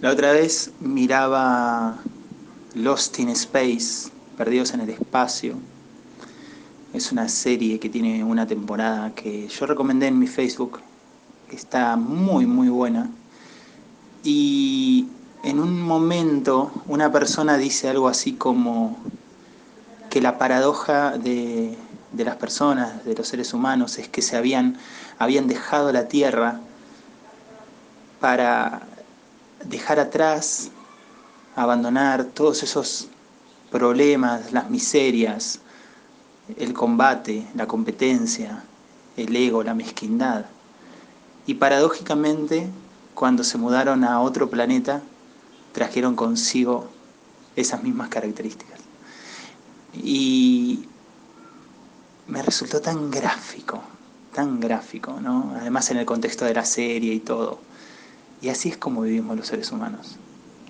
La otra vez miraba Lost in Space, Perdidos en el Espacio. Es una serie que tiene una temporada que yo recomendé en mi Facebook, está muy muy buena. Y en un momento una persona dice algo así como que la paradoja de, de las personas, de los seres humanos, es que se habían, habían dejado la Tierra para dejar atrás, abandonar todos esos problemas, las miserias, el combate, la competencia, el ego, la mezquindad. Y paradójicamente, cuando se mudaron a otro planeta, trajeron consigo esas mismas características. Y me resultó tan gráfico, tan gráfico, ¿no? Además en el contexto de la serie y todo. Y así es como vivimos los seres humanos.